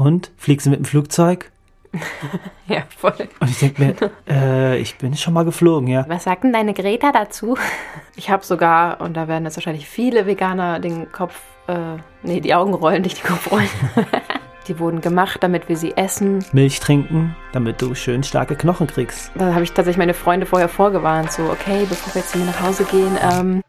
Und? Fliegst du mit dem Flugzeug? ja, voll. Und ich denke mir, äh, ich bin schon mal geflogen, ja. Was sagt denn deine Greta dazu? Ich habe sogar, und da werden jetzt wahrscheinlich viele Veganer den Kopf, äh, nee, die Augen rollen, nicht die Kopf rollen. die wurden gemacht, damit wir sie essen. Milch trinken, damit du schön starke Knochen kriegst. Da habe ich tatsächlich meine Freunde vorher vorgewarnt, so, okay, bevor wir jetzt hier nach Hause gehen, ähm,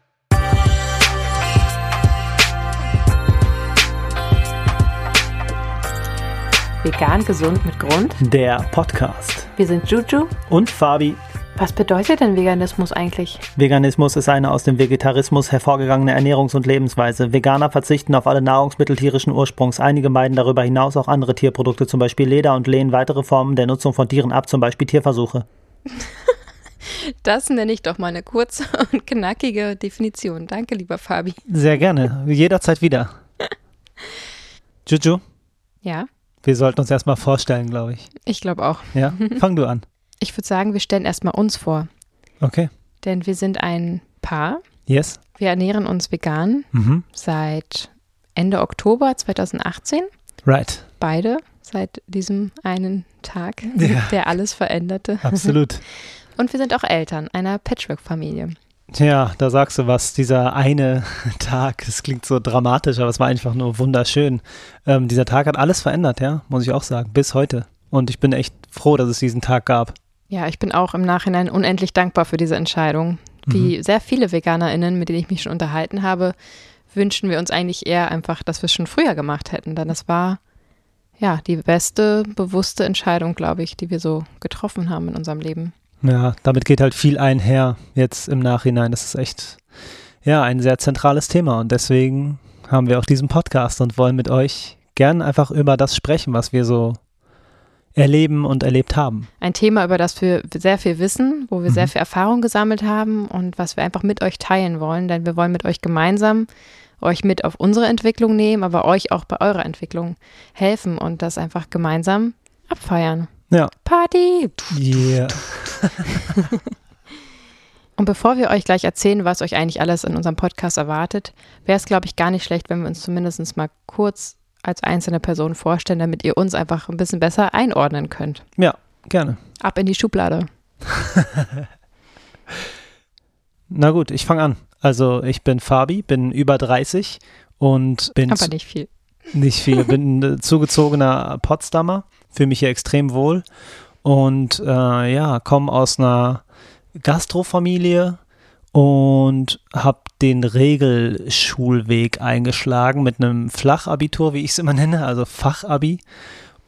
Vegan gesund mit Grund. Der Podcast. Wir sind Juju Und Fabi. Was bedeutet denn Veganismus eigentlich? Veganismus ist eine aus dem Vegetarismus hervorgegangene Ernährungs- und Lebensweise. Veganer verzichten auf alle Nahrungsmittel tierischen Ursprungs. Einige meiden darüber hinaus auch andere Tierprodukte, zum Beispiel Leder, und lehnen weitere Formen der Nutzung von Tieren ab, zum Beispiel Tierversuche. Das nenne ich doch mal eine kurze und knackige Definition. Danke, lieber Fabi. Sehr gerne. Jederzeit wieder. Juju, Ja, wir sollten uns erstmal vorstellen, glaube ich. ich glaube auch. Ja? Fang du an. Ich würde sagen, wir stellen erstmal uns vor. Okay. Denn wir sind ein Paar. Yes. Wir ernähren uns vegan Mhm. seit Ende Oktober 2018. Right. Beide seit diesem einen Tag, Ja. der alles veränderte. Absolut. Und wir sind auch Eltern einer Patchwork-Familie. Tja, da sagst du was. Dieser eine Tag, das klingt so dramatisch, aber es war einfach nur wunderschön. Ähm, dieser Tag hat alles verändert, ja, muss ich auch sagen, bis heute. Und ich bin echt froh, dass es diesen Tag gab. Ja, ich bin auch im Nachhinein unendlich dankbar für diese Entscheidung. Wie sehr viele VeganerInnen, mit denen ich mich schon unterhalten habe, wünschen wir uns eigentlich eher einfach, dass wir es schon früher gemacht hätten. Denn das war ja die beste, bewusste Entscheidung, glaube ich, die wir so getroffen haben in unserem Leben. Ja, damit geht halt viel einher jetzt im Nachhinein. Das ist echt, ja, ein sehr zentrales Thema. Und deswegen haben wir auch diesen Podcast und wollen mit euch gern einfach über das sprechen, was wir so erleben und erlebt haben. Ein Thema, über das wir sehr viel wissen, wo wir Mhm. sehr viel Erfahrung gesammelt haben und was wir einfach mit euch teilen wollen, denn wir wollen mit euch gemeinsam euch mit auf unsere Entwicklung nehmen, aber euch auch bei eurer Entwicklung helfen und das einfach gemeinsam abfeiern. Ja. Party! Yeah. Und bevor wir euch gleich erzählen, was euch eigentlich alles in unserem Podcast erwartet, wäre es, glaube ich, gar nicht schlecht, wenn wir uns zumindest mal kurz als einzelne Person vorstellen, damit ihr uns einfach ein bisschen besser einordnen könnt. Ja, gerne. Ab in die Schublade. Na gut, ich fange an. Also ich bin Fabi, bin über 30 und bin Aber nicht viel. Nicht viel. Bin ein zugezogener Potsdamer, fühle mich hier extrem wohl und äh, ja, komme aus einer Gastrofamilie und habe den Regelschulweg eingeschlagen mit einem Flachabitur, wie ich es immer nenne, also Fachabi.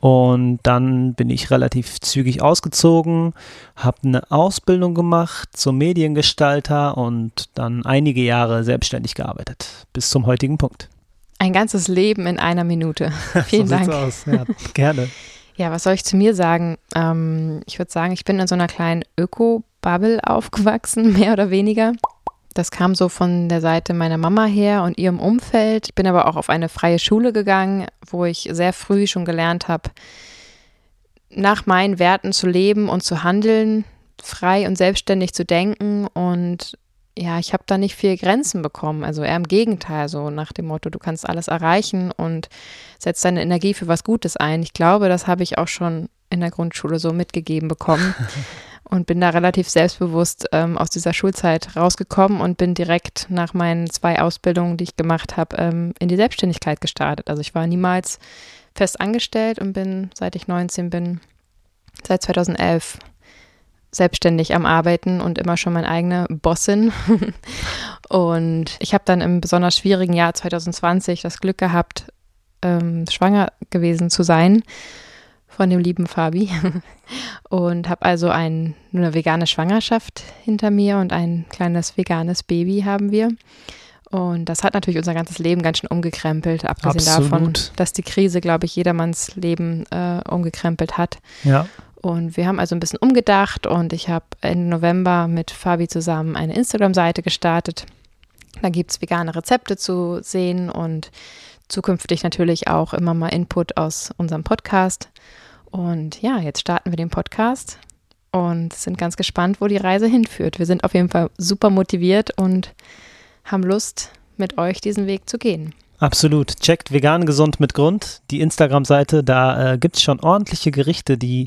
Und dann bin ich relativ zügig ausgezogen, habe eine Ausbildung gemacht zum Mediengestalter und dann einige Jahre selbstständig gearbeitet, bis zum heutigen Punkt. Ein ganzes Leben in einer Minute. Vielen so Dank. Aus. Ja, gerne. Ja, was soll ich zu mir sagen? Ähm, ich würde sagen, ich bin in so einer kleinen Öko-Bubble aufgewachsen, mehr oder weniger. Das kam so von der Seite meiner Mama her und ihrem Umfeld. Ich bin aber auch auf eine freie Schule gegangen, wo ich sehr früh schon gelernt habe, nach meinen Werten zu leben und zu handeln, frei und selbstständig zu denken. Und ja, ich habe da nicht viel Grenzen bekommen. Also eher im Gegenteil, so nach dem Motto, du kannst alles erreichen und setzt deine Energie für was Gutes ein. Ich glaube, das habe ich auch schon in der Grundschule so mitgegeben bekommen und bin da relativ selbstbewusst ähm, aus dieser Schulzeit rausgekommen und bin direkt nach meinen zwei Ausbildungen, die ich gemacht habe, ähm, in die Selbstständigkeit gestartet. Also ich war niemals fest angestellt und bin, seit ich 19 bin, seit 2011 selbstständig am Arbeiten und immer schon meine eigene Bossin. und ich habe dann im besonders schwierigen Jahr 2020 das Glück gehabt, ähm, schwanger gewesen zu sein von dem lieben Fabi und habe also ein, eine vegane Schwangerschaft hinter mir und ein kleines veganes Baby haben wir. Und das hat natürlich unser ganzes Leben ganz schön umgekrempelt, abgesehen davon, Absolut. dass die Krise, glaube ich, jedermanns Leben äh, umgekrempelt hat. Ja. Und wir haben also ein bisschen umgedacht und ich habe Ende November mit Fabi zusammen eine Instagram-Seite gestartet. Da gibt es vegane Rezepte zu sehen und zukünftig natürlich auch immer mal Input aus unserem Podcast. Und ja, jetzt starten wir den Podcast und sind ganz gespannt, wo die Reise hinführt. Wir sind auf jeden Fall super motiviert und haben Lust, mit euch diesen Weg zu gehen. Absolut. Checkt vegan gesund mit Grund, die Instagram-Seite. Da äh, gibt es schon ordentliche Gerichte, die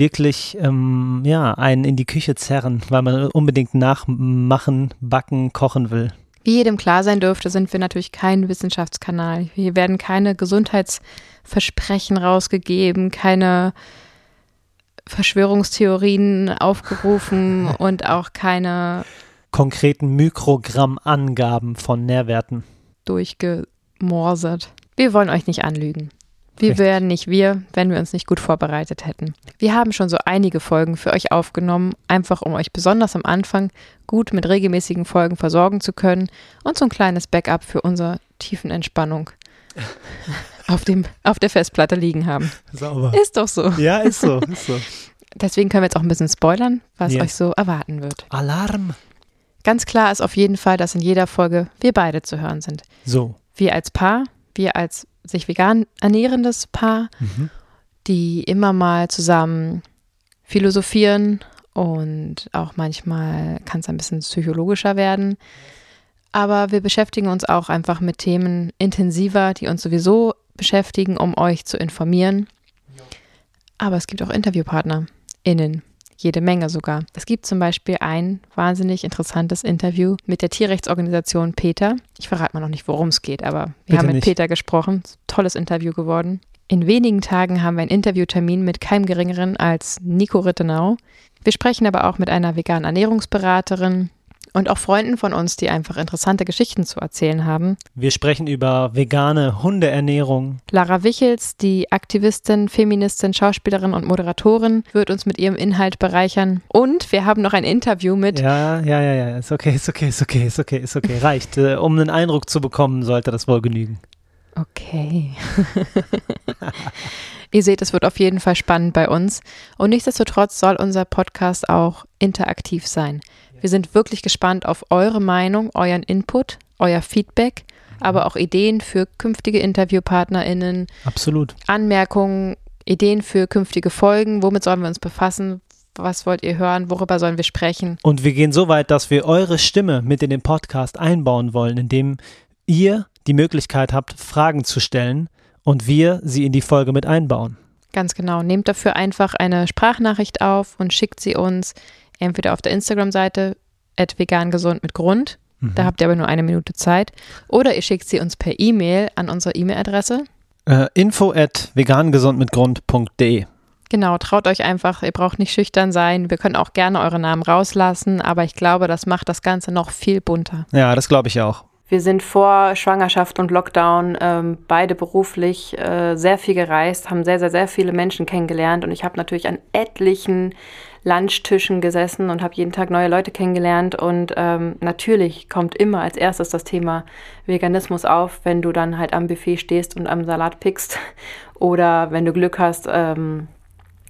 wirklich ähm, ja, einen in die Küche zerren, weil man unbedingt nachmachen, backen, kochen will. Wie jedem klar sein dürfte, sind wir natürlich kein Wissenschaftskanal. Hier werden keine Gesundheitsversprechen rausgegeben, keine Verschwörungstheorien aufgerufen und auch keine konkreten Mikrogrammangaben von Nährwerten durchgemorsert. Wir wollen euch nicht anlügen. Wir Richtig. wären nicht wir, wenn wir uns nicht gut vorbereitet hätten. Wir haben schon so einige Folgen für euch aufgenommen, einfach um euch besonders am Anfang gut mit regelmäßigen Folgen versorgen zu können und so ein kleines Backup für unsere tiefen Entspannung auf, dem, auf der Festplatte liegen haben. Sauber. Ist doch so. Ja, ist so, ist so. Deswegen können wir jetzt auch ein bisschen spoilern, was Ja. euch so erwarten wird. Alarm. Ganz klar ist auf jeden Fall, dass in jeder Folge wir beide zu hören sind. So. Wir als Paar, wir als sich vegan ernährendes Paar, Mhm. die immer mal zusammen philosophieren und auch manchmal kann es ein bisschen psychologischer werden. Aber wir beschäftigen uns auch einfach mit Themen intensiver, die uns sowieso beschäftigen, um euch zu informieren. Aber es gibt auch InterviewpartnerInnen, jede Menge sogar. Es gibt zum Beispiel ein wahnsinnig interessantes Interview mit der Tierrechtsorganisation Peter. Ich verrate mal noch nicht, worum es geht, aber wir Bitte haben mit nicht. Peter gesprochen. Tolles Interview geworden. In wenigen Tagen haben wir einen Interviewtermin mit keinem Geringeren als Nico Rittenau. Wir sprechen aber auch mit einer veganen Ernährungsberaterin und auch Freunden von uns, die einfach interessante Geschichten zu erzählen haben. Wir sprechen über vegane Hundeernährung. Lara Wichels, die Aktivistin, Feministin, Schauspielerin und Moderatorin, wird uns mit ihrem Inhalt bereichern. Und wir haben noch ein Interview mit Ja, ja, ja, ja. Ist okay, ist okay, ist okay, ist okay, ist okay. Reicht. Äh, um einen Eindruck zu bekommen, sollte das wohl genügen. Okay. Ihr seht, es wird auf jeden Fall spannend bei uns. Und nichtsdestotrotz soll unser Podcast auch interaktiv sein. Wir sind wirklich gespannt auf eure Meinung, euren Input, euer Feedback, aber auch Ideen für künftige InterviewpartnerInnen, Absolut. Anmerkungen, Ideen für künftige Folgen. Womit sollen wir uns befassen? Was wollt ihr hören? Worüber sollen wir sprechen? Und wir gehen so weit, dass wir eure Stimme mit in den Podcast einbauen wollen, indem ihr die Möglichkeit habt, Fragen zu stellen und wir sie in die Folge mit einbauen. Ganz genau. Nehmt dafür einfach eine Sprachnachricht auf und schickt sie uns entweder auf der Instagram-Seite vegangesund mit Grund. Da habt ihr aber nur eine Minute Zeit. Oder ihr schickt sie uns per E-Mail an unsere E-Mail-Adresse. Äh, info at vegangesundmitgrund.de. Genau, traut euch einfach, ihr braucht nicht schüchtern sein. Wir können auch gerne eure Namen rauslassen, aber ich glaube, das macht das Ganze noch viel bunter. Ja, das glaube ich auch. Wir sind vor Schwangerschaft und Lockdown ähm, beide beruflich äh, sehr viel gereist, haben sehr, sehr, sehr viele Menschen kennengelernt und ich habe natürlich an etlichen Lunchtischen gesessen und habe jeden Tag neue Leute kennengelernt und ähm, natürlich kommt immer als erstes das Thema Veganismus auf, wenn du dann halt am Buffet stehst und am Salat pickst oder wenn du Glück hast, ähm,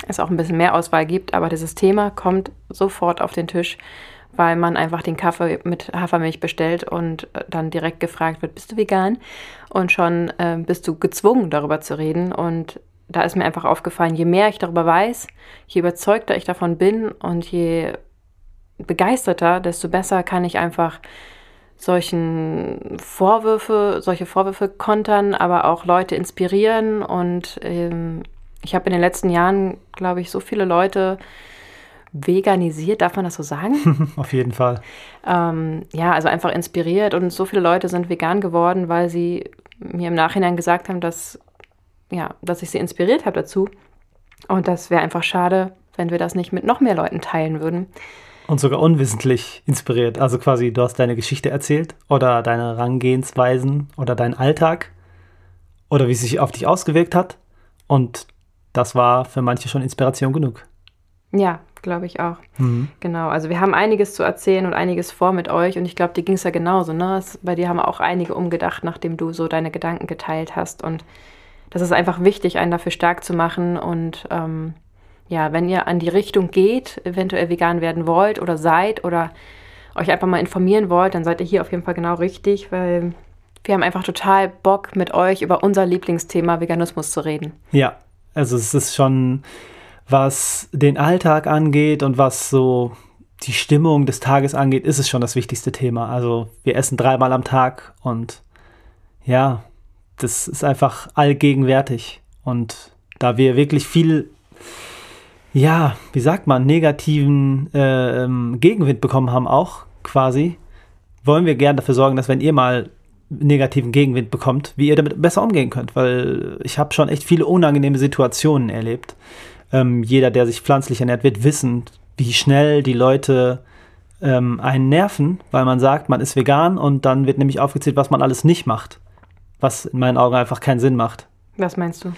es auch ein bisschen mehr Auswahl gibt, aber dieses Thema kommt sofort auf den Tisch, weil man einfach den Kaffee mit Hafermilch bestellt und äh, dann direkt gefragt wird, bist du vegan? Und schon äh, bist du gezwungen, darüber zu reden. Und da ist mir einfach aufgefallen, je mehr ich darüber weiß, je überzeugter ich davon bin und je begeisterter, desto besser kann ich einfach solchen Vorwürfe, solche Vorwürfe kontern, aber auch Leute inspirieren. Und ähm, ich habe in den letzten Jahren, glaube ich, so viele Leute veganisiert, darf man das so sagen? Auf jeden Fall. ähm, ja, also einfach inspiriert und so viele Leute sind vegan geworden, weil sie mir im Nachhinein gesagt haben, dass, ja, dass ich sie inspiriert habe dazu. Und das wäre einfach schade, wenn wir das nicht mit noch mehr Leuten teilen würden. Und sogar unwissentlich inspiriert. Also quasi, du hast deine Geschichte erzählt oder deine Herangehensweisen oder deinen Alltag oder wie es sich auf dich ausgewirkt hat. Und das war für manche schon Inspiration genug. Ja, glaube ich auch. Mhm. Genau, also wir haben einiges zu erzählen und einiges vor mit euch und ich glaube, dir ging es ja genauso, ne? Es, bei dir haben auch einige umgedacht, nachdem du so deine Gedanken geteilt hast und das ist einfach wichtig, einen dafür stark zu machen und ähm, ja, wenn ihr an die Richtung geht, eventuell vegan werden wollt oder seid oder euch einfach mal informieren wollt, dann seid ihr hier auf jeden Fall genau richtig, weil wir haben einfach total Bock, mit euch über unser Lieblingsthema Veganismus zu reden. Ja, also es ist schon, was den Alltag angeht und was so die Stimmung des Tages angeht, ist es schon das wichtigste Thema. Also wir essen dreimal am Tag und ja, das ist einfach allgegenwärtig. Und da wir wirklich viel, ja, wie sagt man, negativen äh, Gegenwind bekommen haben, auch quasi, wollen wir gerne dafür sorgen, dass wenn ihr mal negativen Gegenwind bekommt, wie ihr damit besser umgehen könnt, weil ich habe schon echt viele unangenehme Situationen erlebt. Ähm, jeder, der sich pflanzlich ernährt, wird wissen, wie schnell die Leute ähm, einen nerven, weil man sagt, man ist vegan und dann wird nämlich aufgezählt, was man alles nicht macht, was in meinen Augen einfach keinen Sinn macht. Was meinst du?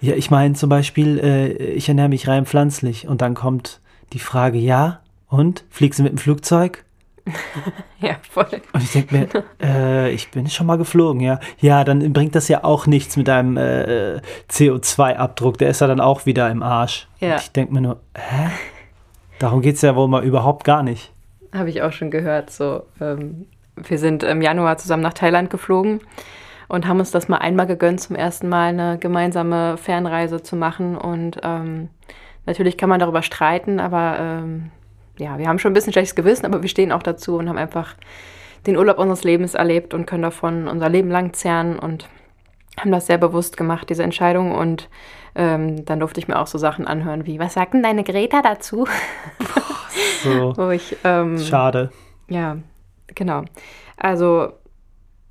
Ja, ich meine zum Beispiel, äh, ich ernähre mich rein pflanzlich und dann kommt die Frage, ja, und fliegst du mit dem Flugzeug? ja, voll. Und ich denke mir, äh, ich bin schon mal geflogen, ja. Ja, dann bringt das ja auch nichts mit einem äh, CO2-Abdruck. Der ist ja dann auch wieder im Arsch. Ja. Und ich denke mir nur, hä? Darum geht es ja wohl mal überhaupt gar nicht. Habe ich auch schon gehört. So, ähm, wir sind im Januar zusammen nach Thailand geflogen und haben uns das mal einmal gegönnt, zum ersten Mal eine gemeinsame Fernreise zu machen. Und ähm, natürlich kann man darüber streiten, aber ähm, ja, wir haben schon ein bisschen schlechtes Gewissen, aber wir stehen auch dazu und haben einfach den Urlaub unseres Lebens erlebt und können davon unser Leben lang zehren und haben das sehr bewusst gemacht, diese Entscheidung. Und ähm, dann durfte ich mir auch so Sachen anhören wie, was sagt denn deine Greta dazu? so. Wo ich, ähm, Schade. Ja, genau. Also,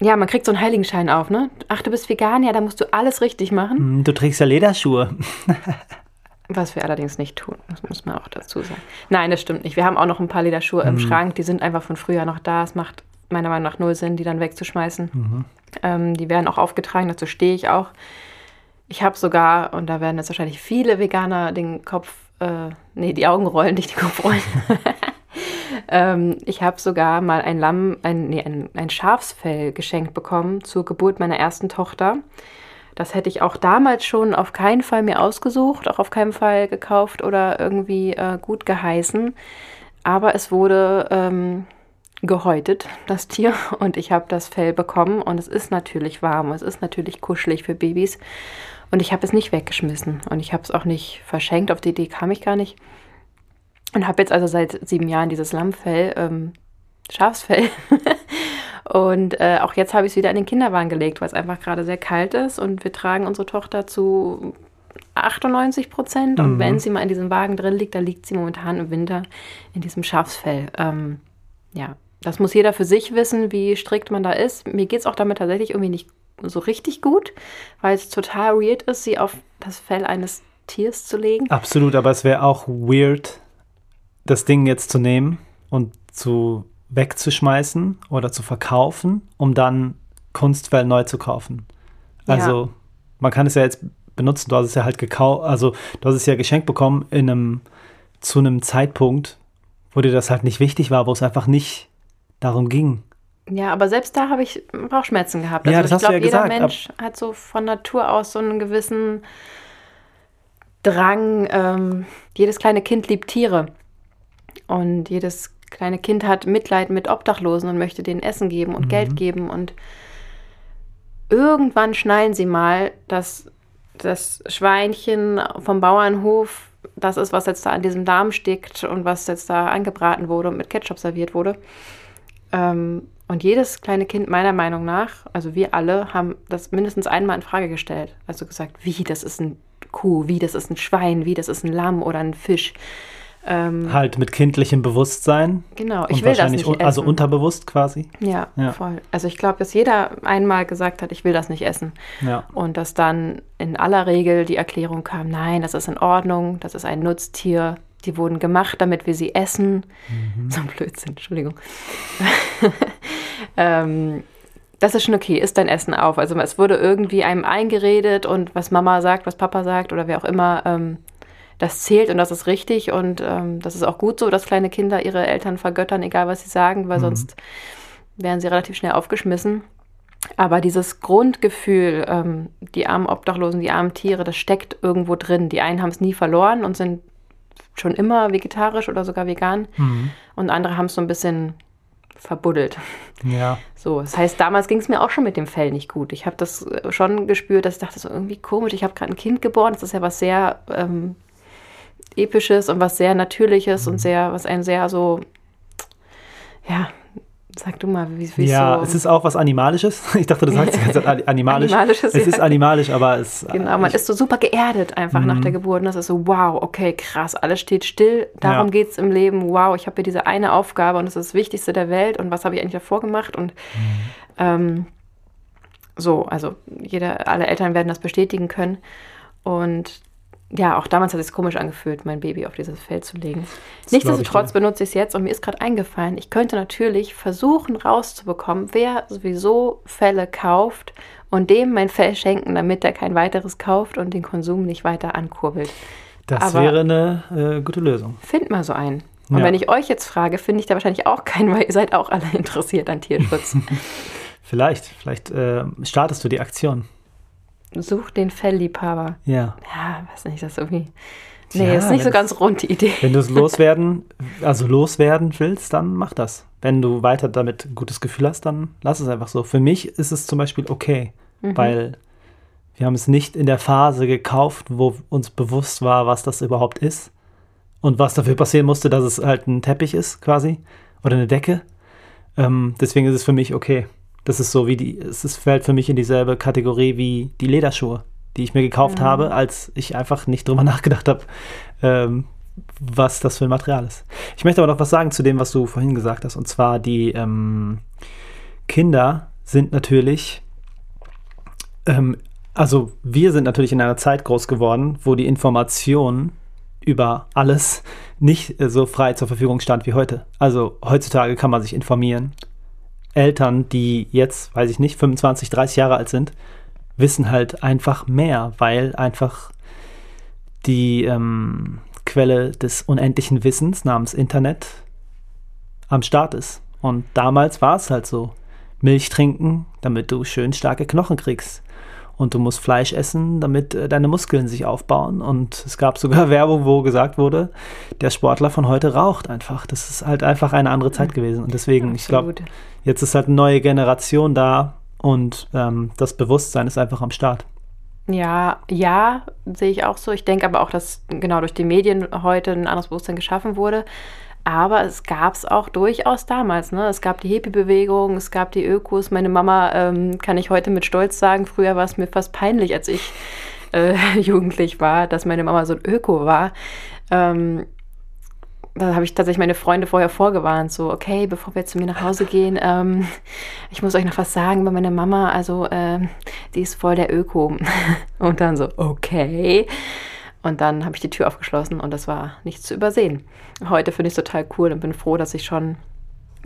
ja, man kriegt so einen Heiligenschein auf, ne? Ach, du bist vegan, ja, da musst du alles richtig machen. Hm, du trägst ja Lederschuhe. Was wir allerdings nicht tun, das muss man auch dazu sagen. Nein, das stimmt nicht. Wir haben auch noch ein paar Lederschuhe mhm. im Schrank, die sind einfach von früher noch da. Es macht meiner Meinung nach null Sinn, die dann wegzuschmeißen. Mhm. Ähm, die werden auch aufgetragen, dazu stehe ich auch. Ich habe sogar, und da werden jetzt wahrscheinlich viele Veganer den Kopf, äh, nee, die Augen rollen, nicht den Kopf rollen. ähm, ich habe sogar mal ein Lamm, ein, nee, ein, ein Schafsfell geschenkt bekommen zur Geburt meiner ersten Tochter. Das hätte ich auch damals schon auf keinen Fall mir ausgesucht, auch auf keinen Fall gekauft oder irgendwie äh, gut geheißen. Aber es wurde ähm, gehäutet, das Tier, und ich habe das Fell bekommen und es ist natürlich warm, es ist natürlich kuschelig für Babys. Und ich habe es nicht weggeschmissen und ich habe es auch nicht verschenkt, auf die Idee kam ich gar nicht. Und habe jetzt also seit sieben Jahren dieses Lammfell, ähm, Schafsfell Und äh, auch jetzt habe ich es wieder in den Kinderwagen gelegt, weil es einfach gerade sehr kalt ist und wir tragen unsere Tochter zu 98 Prozent. Und mhm. wenn sie mal in diesem Wagen drin liegt, dann liegt sie momentan im Winter in diesem Schafsfell. Ähm, ja, das muss jeder für sich wissen, wie strikt man da ist. Mir geht es auch damit tatsächlich irgendwie nicht so richtig gut, weil es total weird ist, sie auf das Fell eines Tiers zu legen. Absolut, aber es wäre auch weird, das Ding jetzt zu nehmen und zu wegzuschmeißen oder zu verkaufen, um dann Kunstfell neu zu kaufen. Also ja. man kann es ja jetzt benutzen. Du hast es ja halt gekauft, also du hast es ja geschenkt bekommen in einem zu einem Zeitpunkt, wo dir das halt nicht wichtig war, wo es einfach nicht darum ging. Ja, aber selbst da habe ich Bauchschmerzen gehabt. Also ja, das ich glaube, ja jeder gesagt, Mensch hat so von Natur aus so einen gewissen Drang. Ähm, jedes kleine Kind liebt Tiere. Und jedes kleine Kind hat Mitleid mit Obdachlosen und möchte denen Essen geben und mhm. Geld geben. Und irgendwann schneiden sie mal, dass das Schweinchen vom Bauernhof das ist, was jetzt da an diesem Darm steckt und was jetzt da angebraten wurde und mit Ketchup serviert wurde. Ähm, und jedes kleine Kind, meiner Meinung nach, also wir alle, haben das mindestens einmal in Frage gestellt. Also gesagt, wie, das ist ein Kuh, wie, das ist ein Schwein, wie, das ist ein Lamm oder ein Fisch. Ähm, halt mit kindlichem Bewusstsein. Genau, ich will das nicht essen. Also unterbewusst quasi. Ja, ja. voll. Also ich glaube, dass jeder einmal gesagt hat, ich will das nicht essen. Ja. Und dass dann in aller Regel die Erklärung kam, nein, das ist in Ordnung, das ist ein Nutztier, die wurden gemacht, damit wir sie essen. Mhm. So ein Blödsinn, Entschuldigung. ähm, das ist schon okay, isst dein Essen auf. Also es wurde irgendwie einem eingeredet und was Mama sagt, was Papa sagt oder wer auch immer, ähm, das zählt und das ist richtig und ähm, das ist auch gut so, dass kleine Kinder ihre Eltern vergöttern, egal was sie sagen, weil mhm. sonst wären sie relativ schnell aufgeschmissen. Aber dieses Grundgefühl, ähm, die armen Obdachlosen, die armen Tiere, das steckt irgendwo drin. Die einen haben es nie verloren und sind schon immer vegetarisch oder sogar vegan. Mhm. Und andere haben es so ein bisschen verbuddelt. Ja. So, das heißt, damals ging es mir auch schon mit dem Fell nicht gut. Ich habe das äh, schon gespürt, dass ich dachte, so irgendwie komisch, ich habe gerade ein Kind geboren, das ist ja was sehr ähm, Episches und was sehr Natürliches mhm. und sehr, was einen sehr so, ja, Sag du mal, wie, wie Ja, so. es ist auch was Animalisches. Ich dachte, du sagst animalisch. Animalisches, es ja. ist animalisch, aber es. Genau, man ist so super geerdet einfach nach der Geburt. Und das ist so, wow, okay, krass, alles steht still. Darum Ja. geht es im Leben. Wow, ich habe hier diese eine Aufgabe und das ist das Wichtigste der Welt. Und was habe ich eigentlich davor gemacht? Und ähm, so, also jeder, alle Eltern werden das bestätigen können. Und ja, auch damals hat es sich komisch angefühlt, mein Baby auf dieses Feld zu legen. Das ich Nichtsdestotrotz dir. benutze ich es jetzt und mir ist gerade eingefallen, ich könnte natürlich versuchen rauszubekommen, wer sowieso Felle kauft und dem mein Fell schenken, damit er kein weiteres kauft und den Konsum nicht weiter ankurbelt. das aber- wäre eine äh, gute Lösung. Find mal so einen. Und Ja. wenn ich euch jetzt frage, finde ich da wahrscheinlich auch keinen, weil ihr seid auch alle interessiert an Tierschutz. Vielleicht, vielleicht äh, startest du die Aktion. Such den Fellliebhaber. Ja. Weiß nicht, das ist irgendwie. Nee, Ja, ist nicht so ganz rund, die Idee. Wenn du es loswerden, also loswerden willst, dann mach das. Wenn du weiter damit ein gutes Gefühl hast, dann lass es einfach so. Für mich ist es zum Beispiel okay, Mhm. weil wir haben es nicht in der Phase gekauft, wo uns bewusst war, was das überhaupt ist und was dafür passieren musste, dass es halt ein Teppich ist, quasi, oder eine Decke. Ähm, deswegen ist es für mich okay. Das ist so wie die, es fällt für mich in dieselbe Kategorie wie die Lederschuhe, die ich mir gekauft habe, als ich einfach nicht drüber nachgedacht habe, ähm, was das für ein Material ist. Ich möchte aber noch was sagen zu dem, was du vorhin gesagt hast. Und zwar die ähm, Kinder sind natürlich, ähm, also wir sind natürlich in einer Zeit groß geworden, wo die Information über alles nicht äh, so frei zur Verfügung stand wie heute. Also heutzutage kann man sich informieren. Eltern, die jetzt, weiß ich nicht, 25, 30 Jahre alt sind, wissen halt einfach mehr, weil einfach die ähm, Quelle des unendlichen Wissens namens Internet am Start ist. Und damals war es halt so. Milch trinken, damit du schön starke Knochen kriegst. Und du musst Fleisch essen, damit äh, deine Muskeln sich aufbauen. Und es gab sogar Werbung, wo gesagt wurde, der Sportler von heute raucht einfach. Das ist halt einfach eine andere Zeit gewesen. Und deswegen, ich glaube, Absolut. jetzt ist halt eine neue Generation da und ähm, das Bewusstsein ist einfach am Start. Ja, ja, sehe ich auch so. Ich denke aber auch, dass genau durch die Medien heute ein anderes Bewusstsein geschaffen wurde. Aber es gab es auch durchaus damals. Ne? Es gab die Hippie-Bewegung, es gab die Ökos. Meine Mama, ähm, kann ich heute mit Stolz sagen, früher war es mir fast peinlich, als ich äh, jugendlich war, dass meine Mama so ein Öko war. Ähm, da habe ich tatsächlich meine Freunde vorher vorgewarnt, so, okay, bevor wir zu mir nach Hause gehen, ähm, ich muss euch noch was sagen bei meiner Mama, also ähm, die ist voll der Öko. Und dann so, okay. Und dann habe ich die Tür aufgeschlossen und das war nichts zu übersehen. Heute finde ich es total cool und bin froh, dass ich schon,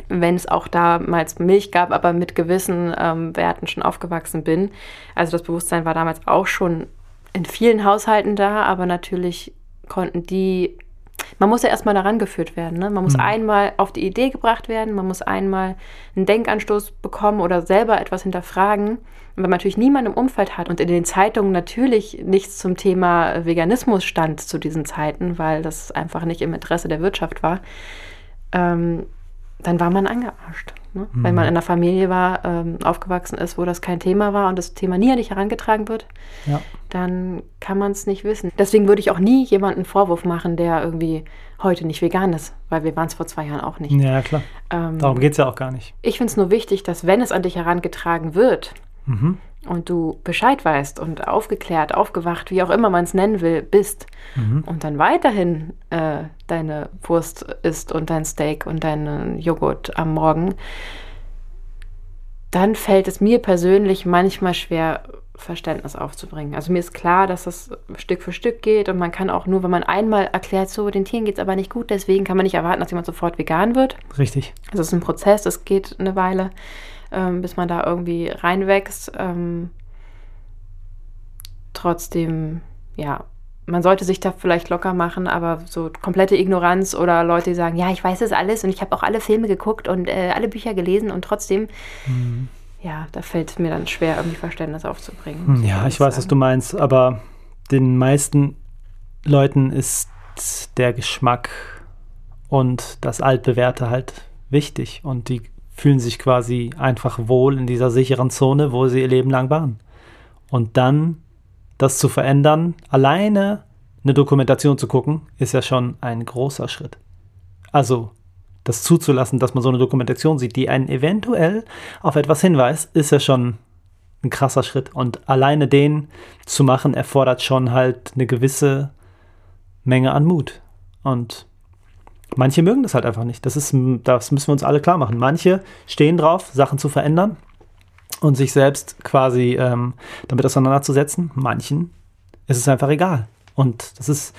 wenn es auch damals Milch gab, aber mit gewissen ähm, Werten schon aufgewachsen bin. Also das Bewusstsein war damals auch schon in vielen Haushalten da, aber natürlich konnten die man muss ja erstmal daran geführt werden. Ne? Man muss einmal auf die Idee gebracht werden, man muss einmal einen Denkanstoß bekommen oder selber etwas hinterfragen. Und wenn man natürlich niemanden im Umfeld hat und in den Zeitungen natürlich nichts zum Thema Veganismus stand zu diesen Zeiten, weil das einfach nicht im Interesse der Wirtschaft war, ähm, dann war man angearscht. Ne? Wenn man in einer Familie war, ähm, aufgewachsen ist, wo das kein Thema war und das Thema nie an dich herangetragen wird, Ja. dann kann man es nicht wissen. Deswegen würde ich auch nie jemanden Vorwurf machen, der irgendwie heute nicht vegan ist, weil wir waren es vor zwei Jahren auch nicht. Ja, klar. Ähm, Darum geht es ja auch gar nicht. ich finde es nur wichtig, dass wenn es an dich herangetragen wird Mhm. Und du Bescheid weißt und aufgeklärt, aufgewacht, wie auch immer man es nennen will, bist Mhm. und dann weiterhin äh, deine Wurst isst und dein Steak und deinen Joghurt am Morgen, dann fällt es mir persönlich manchmal schwer, Verständnis aufzubringen. Also mir ist klar, dass das Stück für Stück geht und man kann auch nur, wenn man einmal erklärt, so, den Tieren geht es aber nicht gut, deswegen kann man nicht erwarten, dass jemand sofort vegan wird. Richtig. Es ist ein Prozess, es geht eine Weile, ähm, bis man da irgendwie reinwächst. Ähm, trotzdem, ja, man sollte sich da vielleicht locker machen, aber so komplette Ignoranz oder Leute, die sagen, ja, ich weiß das alles und ich habe auch alle Filme geguckt und äh, alle Bücher gelesen und trotzdem, ja, da fällt es mir dann schwer, irgendwie Verständnis aufzubringen. Hm, Ja, ehrlich ich weiß, was sagen. du meinst, aber den meisten Leuten ist der Geschmack und das Altbewährte halt wichtig und die fühlen sich quasi einfach wohl in dieser sicheren Zone, wo sie ihr Leben lang waren. Und dann das zu verändern, alleine eine Dokumentation zu gucken, ist ja schon ein großer Schritt. Also, das zuzulassen, dass man so eine Dokumentation sieht, die einen eventuell auf etwas hinweist, ist ja schon ein krasser Schritt. Und alleine den zu machen, erfordert schon halt eine gewisse Menge an Mut. Und manche mögen das halt einfach nicht. Das ist, das müssen wir uns alle klar machen. Manche stehen drauf, Sachen zu verändern und sich selbst quasi ähm, damit auseinanderzusetzen. Manchen ist es einfach egal. Und das ist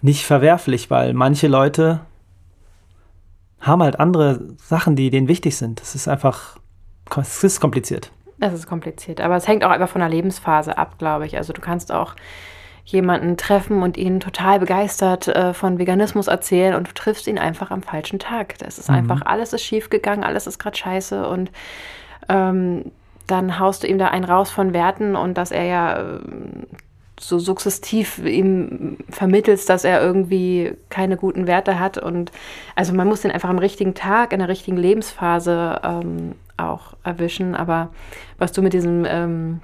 nicht verwerflich, weil manche Leute haben halt andere Sachen, die denen wichtig sind. Das ist einfach, es ist kompliziert. Es ist kompliziert, aber es hängt auch einfach von der Lebensphase ab, glaube ich. Also du kannst auch jemanden treffen und ihn total begeistert äh, von Veganismus erzählen und du triffst ihn einfach am falschen Tag. Das ist mhm. einfach, alles ist schief gegangen, alles ist gerade scheiße und ähm, dann haust du ihm da einen raus von Werten und dass er ja äh, so sukzessiv ihm vermittelst, dass er irgendwie keine guten Werte hat. Und also man muss den einfach am richtigen Tag, in der richtigen Lebensphase ähm, auch erwischen. Aber was du mit diesem ähm,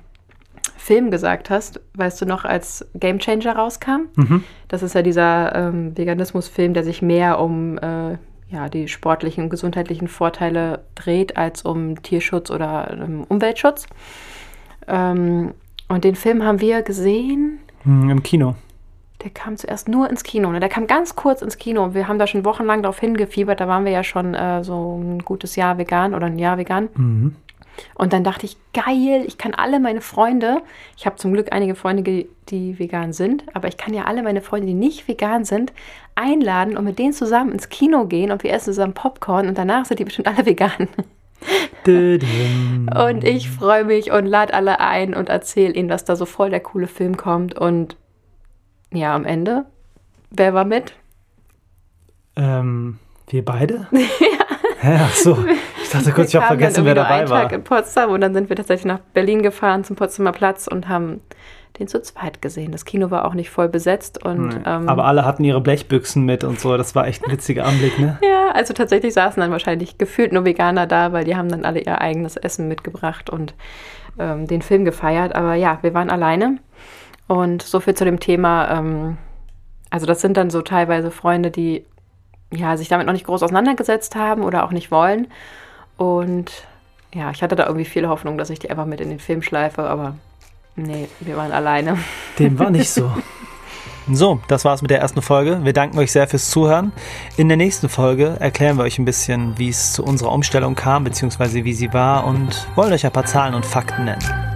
Film gesagt hast, weißt du noch, als Game Changer rauskam? Mhm. Das ist ja dieser ähm, Veganismus-Film, der sich mehr um äh, ja, die sportlichen und gesundheitlichen Vorteile dreht, als um Tierschutz oder um Umweltschutz. Ähm, und den Film haben wir gesehen. Hm, Im Kino. Der kam zuerst nur ins Kino. Ne? Der kam ganz kurz ins Kino. Wir haben da schon wochenlang darauf hingefiebert. Da waren wir ja schon äh, so ein gutes Jahr vegan oder ein Jahr vegan. Mhm. Und dann dachte ich, geil, ich kann alle meine Freunde, ich habe zum Glück einige Freunde, die vegan sind, aber ich kann ja alle meine Freunde, die nicht vegan sind, einladen und mit denen zusammen ins Kino gehen und wir essen zusammen Popcorn und danach sind die bestimmt alle vegan. und ich freue mich und lade alle ein und erzähle ihnen, dass da so voll der coole Film kommt. Und ja, am Ende, wer war mit? Ähm, wir beide? ja. Ja, so. Ich dachte kurz, ich habe vergessen, wer dabei war. Tag in Potsdam und dann sind wir tatsächlich nach Berlin gefahren zum Potsdamer Platz und haben den zu zweit gesehen. Das Kino war auch nicht voll besetzt. Und, nee. ähm, Aber alle hatten ihre Blechbüchsen mit und so. Das war echt ein witziger Anblick, ne? ja, also tatsächlich saßen dann wahrscheinlich gefühlt nur Veganer da, weil die haben dann alle ihr eigenes Essen mitgebracht und ähm, den Film gefeiert. Aber ja, wir waren alleine. Und so viel zu dem Thema. Ähm, also das sind dann so teilweise Freunde, die ja, sich damit noch nicht groß auseinandergesetzt haben oder auch nicht wollen. Und ja, ich hatte da irgendwie viel Hoffnung, dass ich die einfach mit in den Film schleife, aber Nee, wir waren alleine. Dem war nicht so. So, das war's mit der ersten Folge. Wir danken euch sehr fürs Zuhören. In der nächsten Folge erklären wir euch ein bisschen, wie es zu unserer Umstellung kam, beziehungsweise wie sie war und wollen euch ein paar Zahlen und Fakten nennen.